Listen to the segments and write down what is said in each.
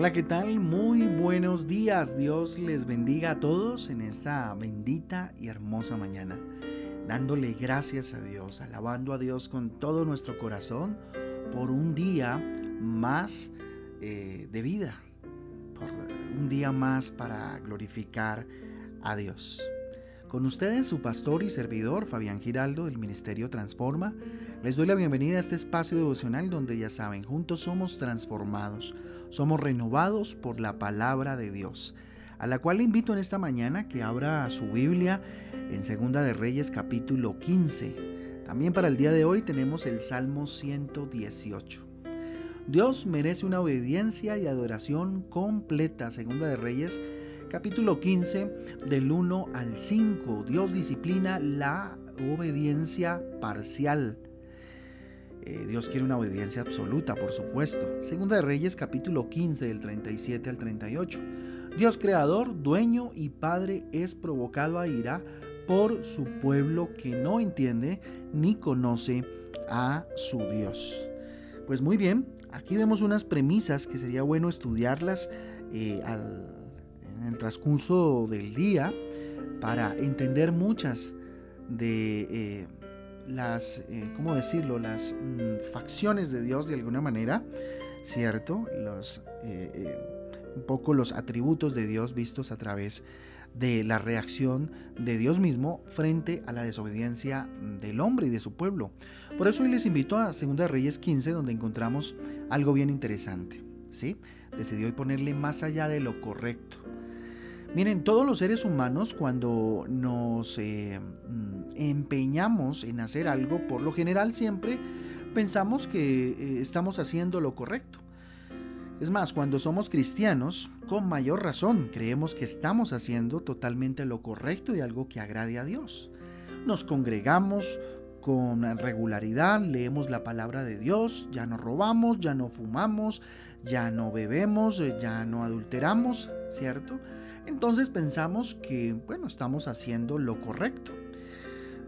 Hola, ¿qué tal? Muy buenos días. Dios les bendiga a todos en esta bendita y hermosa mañana. Dándole gracias a Dios, alabando a Dios con todo nuestro corazón por un día más eh, de vida, por un día más para glorificar a Dios. Con ustedes su pastor y servidor Fabián Giraldo del Ministerio Transforma. Les doy la bienvenida a este espacio devocional donde ya saben, juntos somos transformados, somos renovados por la palabra de Dios, a la cual le invito en esta mañana que abra su Biblia en Segunda de Reyes capítulo 15. También para el día de hoy tenemos el Salmo 118. Dios merece una obediencia y adoración completa, Segunda de Reyes capítulo 15, del 1 al 5. Dios disciplina la obediencia parcial. Eh, Dios quiere una obediencia absoluta, por supuesto. Segunda de Reyes, capítulo 15, del 37 al 38. Dios creador, dueño y padre es provocado a ira por su pueblo que no entiende ni conoce a su Dios. Pues muy bien, aquí vemos unas premisas que sería bueno estudiarlas eh, al en el transcurso del día para entender muchas de eh, las, eh, ¿cómo decirlo?, las mm, facciones de Dios de alguna manera, ¿cierto? Los, eh, un poco los atributos de Dios vistos a través de la reacción de Dios mismo frente a la desobediencia del hombre y de su pueblo. Por eso hoy les invito a 2 Reyes 15, donde encontramos algo bien interesante. ¿sí? Decidió ponerle más allá de lo correcto. Miren, todos los seres humanos cuando nos eh, mm, empeñamos en hacer algo, por lo general siempre pensamos que eh, estamos haciendo lo correcto. Es más, cuando somos cristianos, con mayor razón, creemos que estamos haciendo totalmente lo correcto y algo que agrade a Dios. Nos congregamos con regularidad, leemos la palabra de Dios, ya no robamos, ya no fumamos, ya no bebemos, eh, ya no adulteramos, ¿cierto? Entonces pensamos que, bueno, estamos haciendo lo correcto.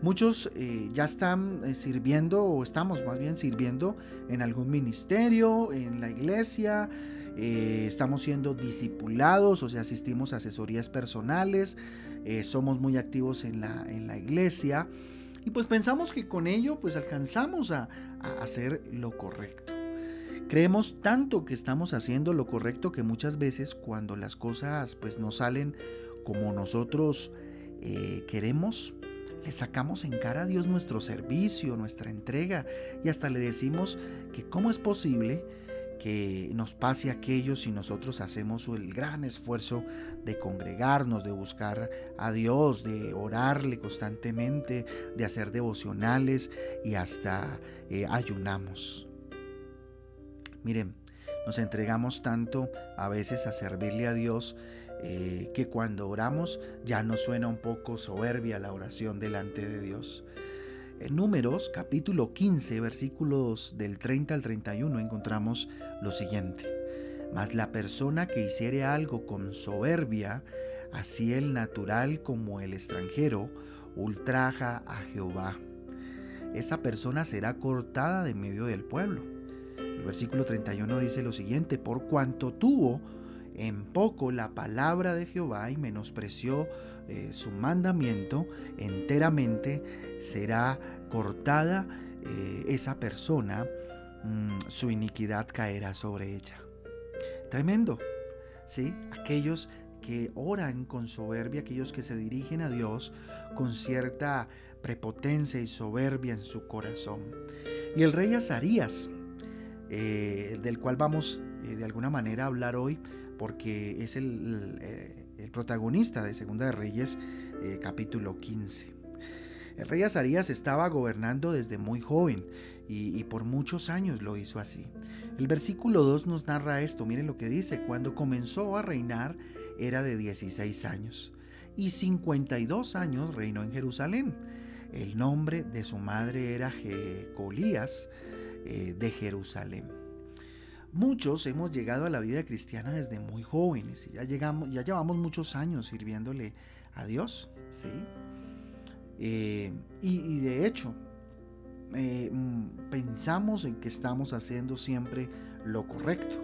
Muchos eh, ya están eh, sirviendo o estamos más bien sirviendo en algún ministerio, en la iglesia, eh, estamos siendo discipulados, o sea, asistimos a asesorías personales, somos muy activos en la, en la iglesia y pues pensamos que con ello pues alcanzamos a hacer lo correcto. Creemos tanto que estamos haciendo lo correcto que muchas veces cuando las cosas pues no salen como nosotros eh, queremos, le sacamos en cara a Dios nuestro servicio, nuestra entrega y hasta le decimos que cómo es posible que nos pase aquello si nosotros hacemos el gran esfuerzo de congregarnos, de buscar a Dios, de orarle constantemente, de hacer devocionales y hasta eh, ayunamos. Miren, nos entregamos tanto a veces a servirle a Dios eh, que cuando oramos ya nos suena un poco soberbia la oración delante de Dios. En Números capítulo 15 versículos del 30 al 31 encontramos lo siguiente. Mas la persona que hiciere algo con soberbia, así el natural como el extranjero, ultraja a Jehová. Esa persona será cortada de medio del pueblo el versículo 31 dice lo siguiente, por cuanto tuvo en poco la palabra de Jehová y menospreció eh, su mandamiento, enteramente será cortada eh, esa persona, mm, su iniquidad caerá sobre ella. Tremendo, ¿sí? Aquellos que oran con soberbia, aquellos que se dirigen a Dios con cierta prepotencia y soberbia en su corazón. Y el rey Azarías, eh, del cual vamos eh, de alguna manera a hablar hoy, porque es el, eh, protagonista de Segunda de Reyes, capítulo 15. El rey Azarías estaba gobernando desde muy joven y, y, por muchos años lo hizo así. El versículo 2 nos narra esto, miren lo que dice, cuando comenzó a reinar era de 16 años y 52 años reinó en Jerusalén. El nombre de su madre era Jecolías, eh, de Jerusalén. Muchos hemos llegado a la vida cristiana desde muy jóvenes y ya, llegamos, ya llevamos muchos años sirviéndole a Dios, ¿sí? Eh, y, de hecho, eh, mm, pensamos en que estamos haciendo siempre lo correcto.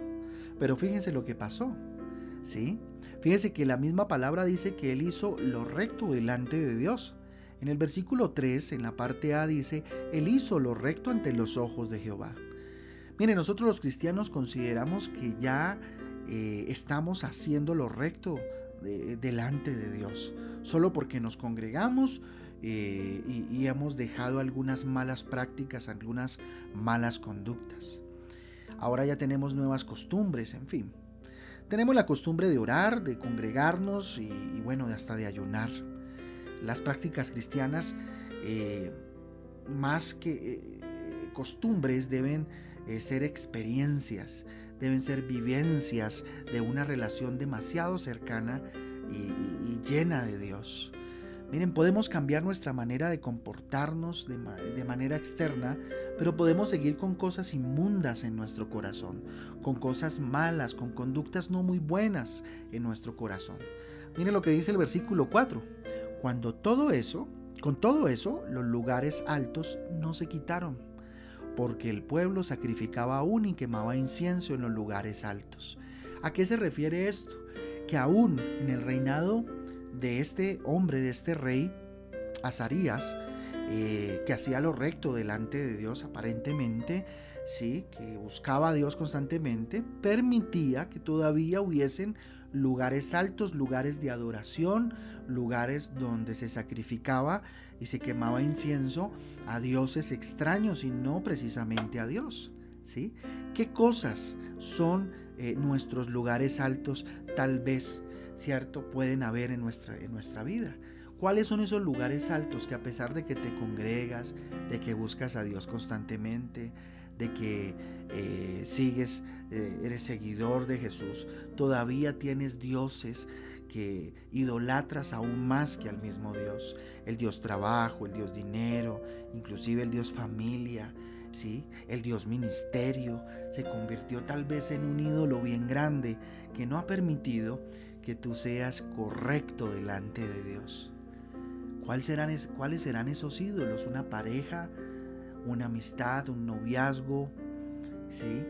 Pero fíjense lo que pasó. ¿Sí? Fíjense que la misma palabra dice que él hizo lo recto delante de Dios. En el versículo 3, en la parte A, dice, Él hizo lo recto ante los ojos de Jehová. Mire, nosotros los cristianos consideramos que ya eh, estamos haciendo lo recto delante de Dios, solo porque nos congregamos eh, y, hemos dejado algunas malas prácticas, algunas malas conductas. Ahora ya tenemos nuevas costumbres, en fin. Tenemos la costumbre de orar, de congregarnos y, y bueno, hasta de ayunar. Las prácticas cristianas, eh, más que eh, costumbres, deben eh, ser experiencias, deben ser vivencias de una relación demasiado cercana y, llena de Dios. Miren, podemos cambiar nuestra manera de comportarnos de, de, manera externa, pero podemos seguir con cosas inmundas en nuestro corazón, con cosas malas, con conductas no muy buenas en nuestro corazón. Miren lo que dice el versículo 4. Cuando todo eso, con todo eso, los lugares altos no se quitaron, porque el pueblo sacrificaba aún y quemaba incienso en los lugares altos. ¿A qué se refiere esto? Que aún en el reinado de este hombre, de este rey, Azarías, eh, que hacía lo recto delante de Dios aparentemente, sí, que buscaba a Dios constantemente, permitía que todavía hubiesen lugares altos, lugares de adoración, lugares donde se sacrificaba y se quemaba incienso a dioses extraños y no precisamente a Dios. ¿sí? ¿Qué cosas son eh, nuestros lugares altos tal vez, cierto, pueden haber en nuestra, en nuestra vida? ¿Cuáles son esos lugares altos que a pesar de que te congregas, de que buscas a Dios constantemente, de que eh, sigues, eh, eres seguidor de Jesús, todavía tienes dioses que idolatras aún más que al mismo Dios. El Dios trabajo, el Dios dinero, inclusive el Dios familia, ¿sí? El Dios ministerio se convirtió tal vez en un ídolo bien grande que no ha permitido que tú seas correcto delante de Dios. ¿Cuáles serán, ¿Cuáles serán esos ídolos? ¿Una pareja? una amistad, un noviazgo, ¿sí?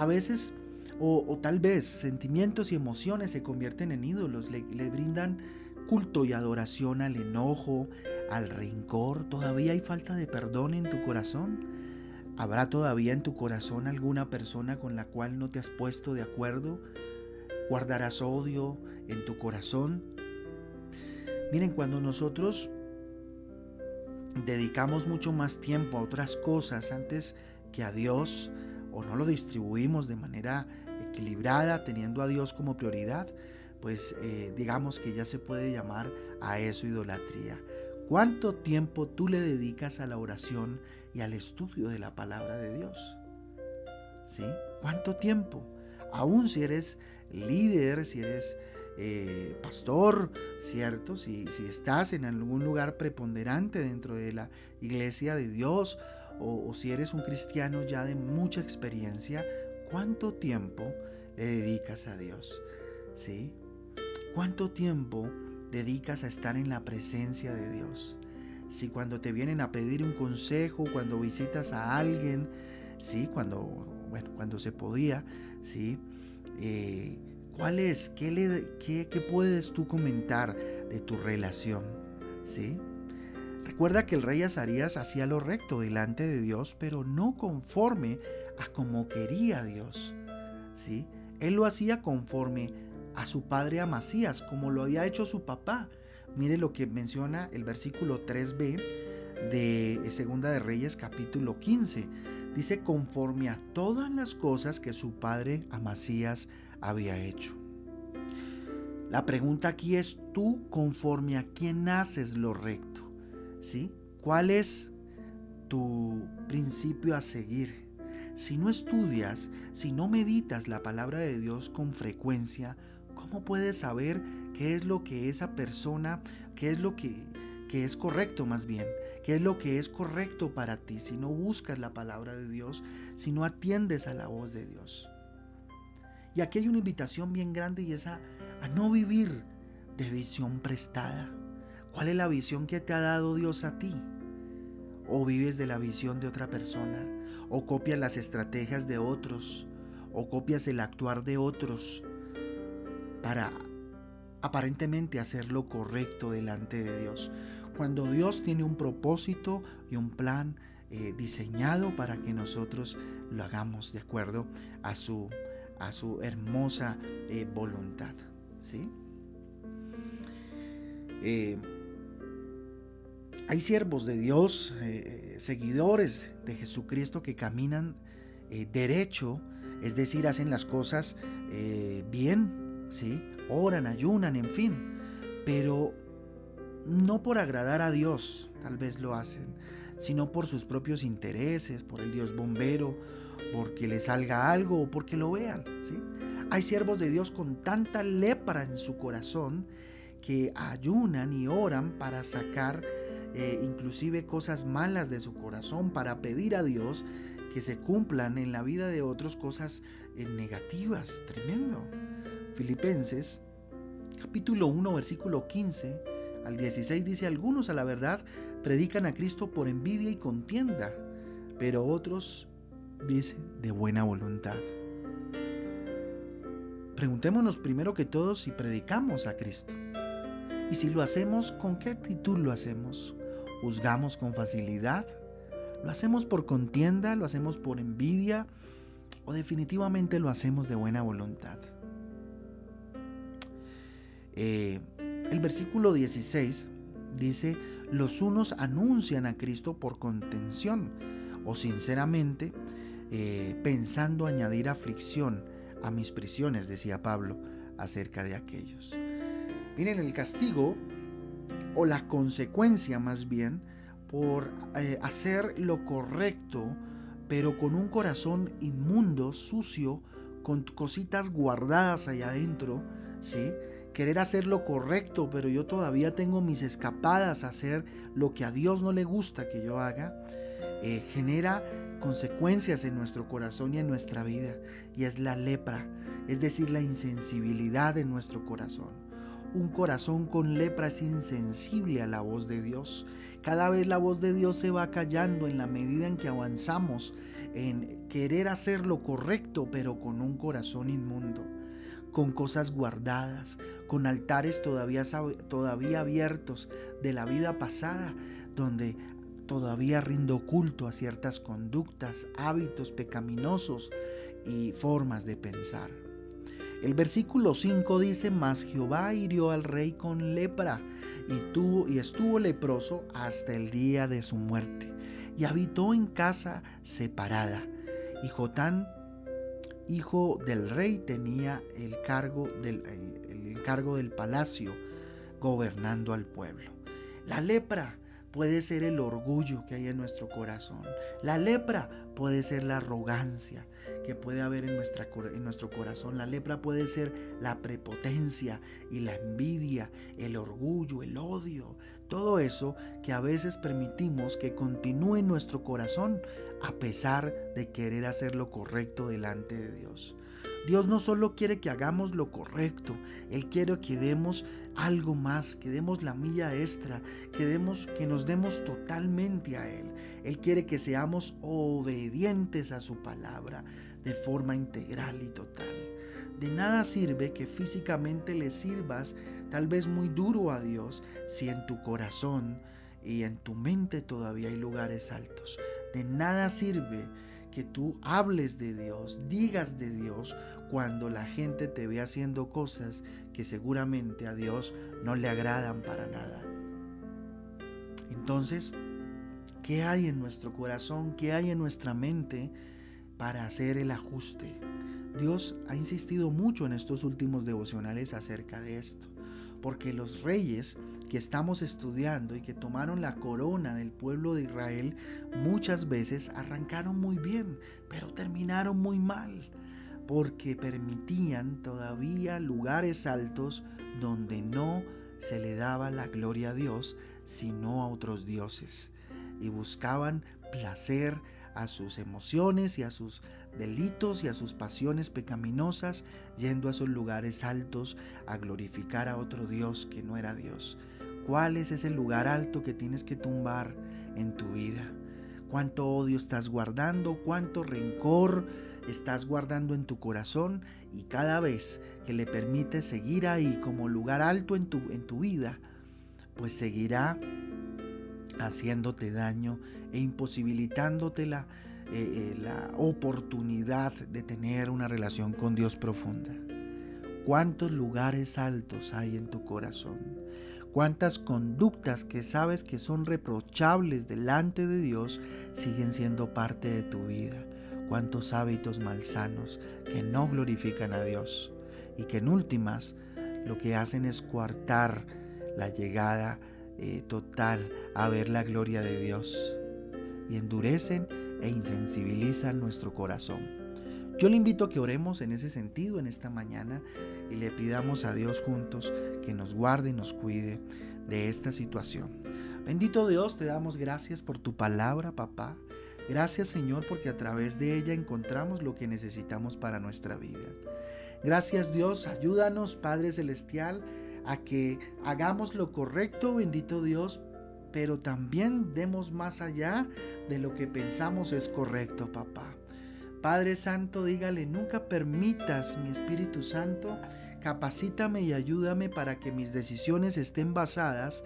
A veces, o, tal vez, sentimientos y emociones se convierten en ídolos, le, le brindan culto y adoración al enojo, al rencor. ¿Todavía hay falta de perdón en tu corazón? ¿Habrá todavía en tu corazón alguna persona con la cual no te has puesto de acuerdo? ¿Guardarás odio en tu corazón? Miren, cuando nosotros dedicamos mucho más tiempo a otras cosas antes que a Dios o no lo distribuimos de manera equilibrada teniendo a Dios como prioridad, pues eh, digamos que ya se puede llamar a eso idolatría. ¿Cuánto tiempo tú le dedicas a la oración y al estudio de la palabra de Dios? ¿Sí? ¿Cuánto tiempo? Aún si eres líder, si eres eh, pastor, ¿cierto? Si, si, estás en algún lugar preponderante dentro de la iglesia de Dios o, si eres un cristiano ya de mucha experiencia, ¿cuánto tiempo le dedicas a Dios? ¿Sí? ¿Cuánto tiempo dedicas a estar en la presencia de Dios? Si cuando te vienen a pedir un consejo, cuando visitas a alguien, ¿sí? Cuando, bueno, cuando se podía, ¿sí? Eh, ¿Cuál es? ¿Qué, le, qué, qué puedes tú comentar de tu relación? ¿Sí? Recuerda que el rey Azarías hacía lo recto delante de Dios, pero no conforme a como quería Dios. ¿Sí? Él lo hacía conforme a su padre Amasías, como lo había hecho su papá. Mire lo que menciona el versículo 3b de Segunda de Reyes capítulo 15. Dice conforme a todas las cosas que su padre Amasías había hecho. La pregunta aquí es tú conforme a quién haces lo recto, ¿sí? ¿Cuál es tu principio a seguir? Si no estudias, si no meditas la palabra de Dios con frecuencia, ¿cómo puedes saber qué es lo que esa persona, qué es lo que, que es correcto más bien? ¿Qué es lo que es correcto para ti si no buscas la palabra de Dios, si no atiendes a la voz de Dios? Y aquí hay una invitación bien grande y es a, no vivir de visión prestada. ¿Cuál es la visión que te ha dado Dios a ti? ¿O vives de la visión de otra persona? ¿O copias las estrategias de otros? o copias el actuar de otros para aparentemente hacer lo correcto delante de Dios. Cuando Dios tiene un propósito y un plan eh, diseñado para que nosotros lo hagamos de acuerdo a su, a su hermosa eh, voluntad. ¿sí? Eh, hay siervos de Dios, seguidores de Jesucristo que caminan derecho, es decir, hacen las cosas bien, ¿sí? oran, ayunan, en fin, pero no por agradar a Dios, tal vez lo hacen, sino por sus propios intereses, por el Dios bombero, porque le salga algo o porque lo vean. ¿sí? Hay siervos de Dios con tanta lepra en su corazón que ayunan y oran para sacar eh, inclusive cosas malas de su corazón, para pedir a Dios que se cumplan en la vida de otros cosas eh, negativas. Tremendo. Filipenses capítulo 1 versículo 15 al 16 dice, algunos a la verdad predican a Cristo por envidia y contienda, pero otros dice de buena voluntad. Preguntémonos primero que todo si predicamos a Cristo. Y si lo hacemos, ¿con qué actitud lo hacemos? ¿Juzgamos con facilidad? ¿Lo hacemos por contienda? ¿Lo hacemos por envidia? ¿O definitivamente lo hacemos de buena voluntad? Eh, el versículo 16 dice, los unos anuncian a Cristo por contención o sinceramente eh, pensando añadir aflicción a mis prisiones, decía Pablo acerca de aquellos. Miren, el castigo o la consecuencia más bien por eh, hacer lo correcto, pero con un corazón inmundo, sucio, con cositas guardadas allá adentro, ¿sí? querer hacer lo correcto, pero yo todavía tengo mis escapadas a hacer lo que a Dios no le gusta que yo haga, eh, genera consecuencias en nuestro corazón y en nuestra vida. Y es la lepra, es decir, la insensibilidad en nuestro corazón. Un corazón con lepra es insensible a la voz de Dios. Cada vez la voz de Dios se va callando en la medida en que avanzamos en querer hacer lo correcto, pero con un corazón inmundo con cosas guardadas, con altares todavía, todavía abiertos de la vida pasada, donde todavía rindo culto a ciertas conductas, hábitos pecaminosos y formas de pensar. El versículo 5 dice, mas Jehová hirió al rey con lepra y, tuvo, y estuvo leproso hasta el día de su muerte, y habitó en casa separada. Y Jotán hijo del rey, tenía el cargo del, el encargo del palacio, gobernando al pueblo. La lepra puede ser el orgullo que hay en nuestro corazón. La lepra puede ser la arrogancia que puede haber en, nuestra, en, nuestro corazón. La lepra puede ser la prepotencia y la envidia, el orgullo, el odio. Todo eso que a veces permitimos que continúe en nuestro corazón a pesar de querer hacer lo correcto delante de Dios. Dios no solo quiere que hagamos lo correcto, Él quiere que demos algo más, que demos la milla extra, que, demos, que nos demos totalmente a Él. Él quiere que seamos obedientes a su palabra de forma integral y total. De nada sirve que físicamente le sirvas tal vez muy duro a Dios si en tu corazón y en tu mente todavía hay lugares altos. De nada sirve que tú hables de Dios, digas de Dios, cuando la gente te ve haciendo cosas que seguramente a Dios no le agradan para nada. Entonces, ¿qué hay en nuestro corazón? ¿Qué hay en nuestra mente para hacer el ajuste? Dios ha insistido mucho en estos últimos devocionales acerca de esto porque los reyes que estamos estudiando y que tomaron la corona del pueblo de Israel muchas veces arrancaron muy bien, pero terminaron muy mal, porque permitían todavía lugares altos donde no se le daba la gloria a Dios, sino a otros dioses, y buscaban placer a sus emociones y a sus delitos y a sus pasiones pecaminosas, yendo a esos lugares altos a glorificar a otro Dios que no era Dios. ¿Cuál es ese lugar alto que tienes que tumbar en tu vida? ¿Cuánto odio estás guardando? ¿Cuánto rencor estás guardando en tu corazón y cada vez que le permites seguir ahí como lugar alto en tu, en tu vida, pues seguirá haciéndote daño e imposibilitándote la, eh, eh, la oportunidad de tener una relación con Dios profunda. ¿Cuántos lugares altos hay en tu corazón? ¿Cuántas conductas que sabes que son reprochables delante de Dios siguen siendo parte de tu vida? ¿Cuántos hábitos malsanos que no glorifican a Dios y que en últimas lo que hacen es coartar la llegada eh, total a ver la gloria de Dios y endurecen e insensibilizan nuestro corazón? Yo le invito a que oremos en ese sentido en esta mañana y le pidamos a Dios juntos que nos guarde y nos cuide de esta situación. Bendito Dios, te damos gracias por tu palabra, papá. Gracias Señor porque a través de ella encontramos lo que necesitamos para nuestra vida. Gracias Dios, ayúdanos Padre Celestial a que hagamos lo correcto, bendito Dios, pero también demos más allá de lo que pensamos es correcto, papá. Padre Santo, dígale, nunca permitas, mi Espíritu Santo, capacítame y ayúdame para que mis decisiones estén basadas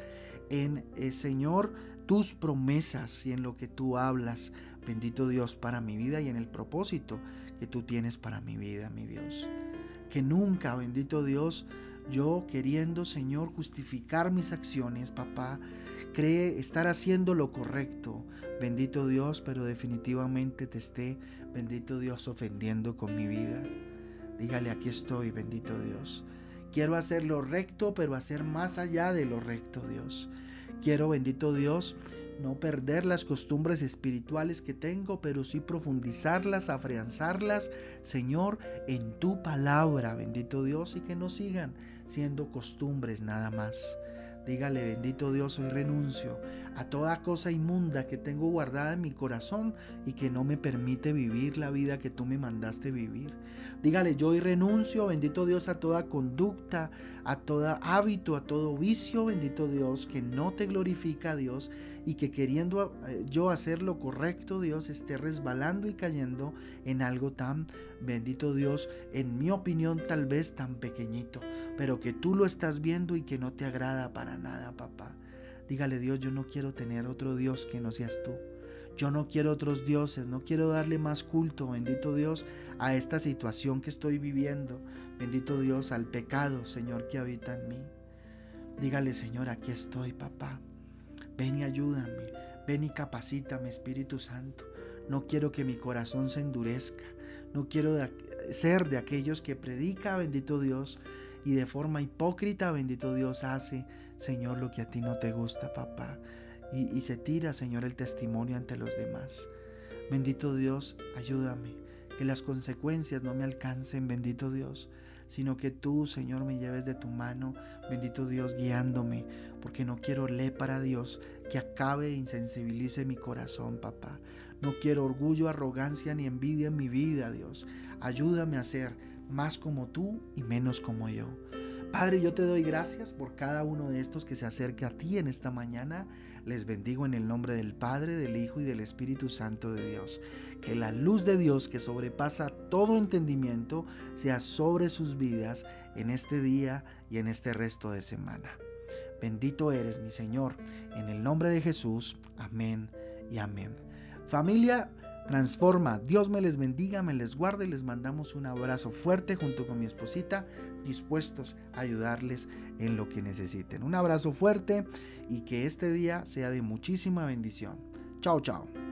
en, eh, Señor, tus promesas y en lo que tú hablas, bendito Dios, para mi vida y en el propósito que tú tienes para mi vida, mi Dios. Que nunca, bendito Dios, yo queriendo, Señor, justificar mis acciones, papá, cree estar haciendo lo correcto, bendito Dios, pero definitivamente te esté, bendito Dios, ofendiendo con mi vida. Dígale, aquí estoy, bendito Dios. Quiero hacer lo recto, pero hacer más allá de lo recto, Dios. Quiero, bendito Dios, no perder las costumbres espirituales que tengo, pero sí profundizarlas, afianzarlas, Señor, en tu palabra, bendito Dios, y que no sigan siendo costumbres nada más. Dígale, bendito Dios, hoy renuncio a toda cosa inmunda que tengo guardada en mi corazón y que no me permite vivir la vida que tú me mandaste vivir. Dígale, yo hoy renuncio, bendito Dios, a toda conducta, a todo hábito, a todo vicio, bendito Dios, que no te glorifica Dios y que queriendo eh, yo hacer lo correcto, Dios, esté resbalando y cayendo en algo tan, bendito Dios, en mi opinión tal vez tan pequeñito, pero que tú lo estás viendo y que no te agrada para nada, papá. Dígale Dios, yo no quiero tener otro Dios que no seas tú. Yo no quiero otros dioses, no quiero darle más culto, bendito Dios, a esta situación que estoy viviendo. Bendito Dios, al pecado, Señor, que habita en mí. Dígale, Señor, aquí estoy, papá. Ven y ayúdame. Ven y capacítame, Espíritu Santo. No quiero que mi corazón se endurezca. No quiero ser de aquellos que predica, bendito Dios, y de forma hipócrita, bendito Dios, hace, Señor, lo que a ti no te gusta, papá. Y, y se tira, Señor, el testimonio ante los demás. Bendito Dios, ayúdame. Que las consecuencias no me alcancen, bendito Dios sino que tú, Señor, me lleves de tu mano, bendito Dios, guiándome, porque no quiero para Dios que acabe e insensibilice mi corazón, papá. No quiero orgullo, arrogancia ni envidia en mi vida, Dios. Ayúdame a ser más como tú y menos como yo. Padre, yo te doy gracias por cada uno de estos que se acerca a ti en esta mañana. Les bendigo en el nombre del Padre, del Hijo y del Espíritu Santo de Dios. Que la luz de Dios que sobrepasa todo entendimiento sea sobre sus vidas en este día y en este resto de semana. Bendito eres mi Señor. En el nombre de Jesús. Amén y amén. Familia, transforma. Dios me les bendiga, me les guarde. Les mandamos un abrazo fuerte junto con mi esposita, dispuestos a ayudarles en lo que necesiten. Un abrazo fuerte y que este día sea de muchísima bendición. Chao, chao.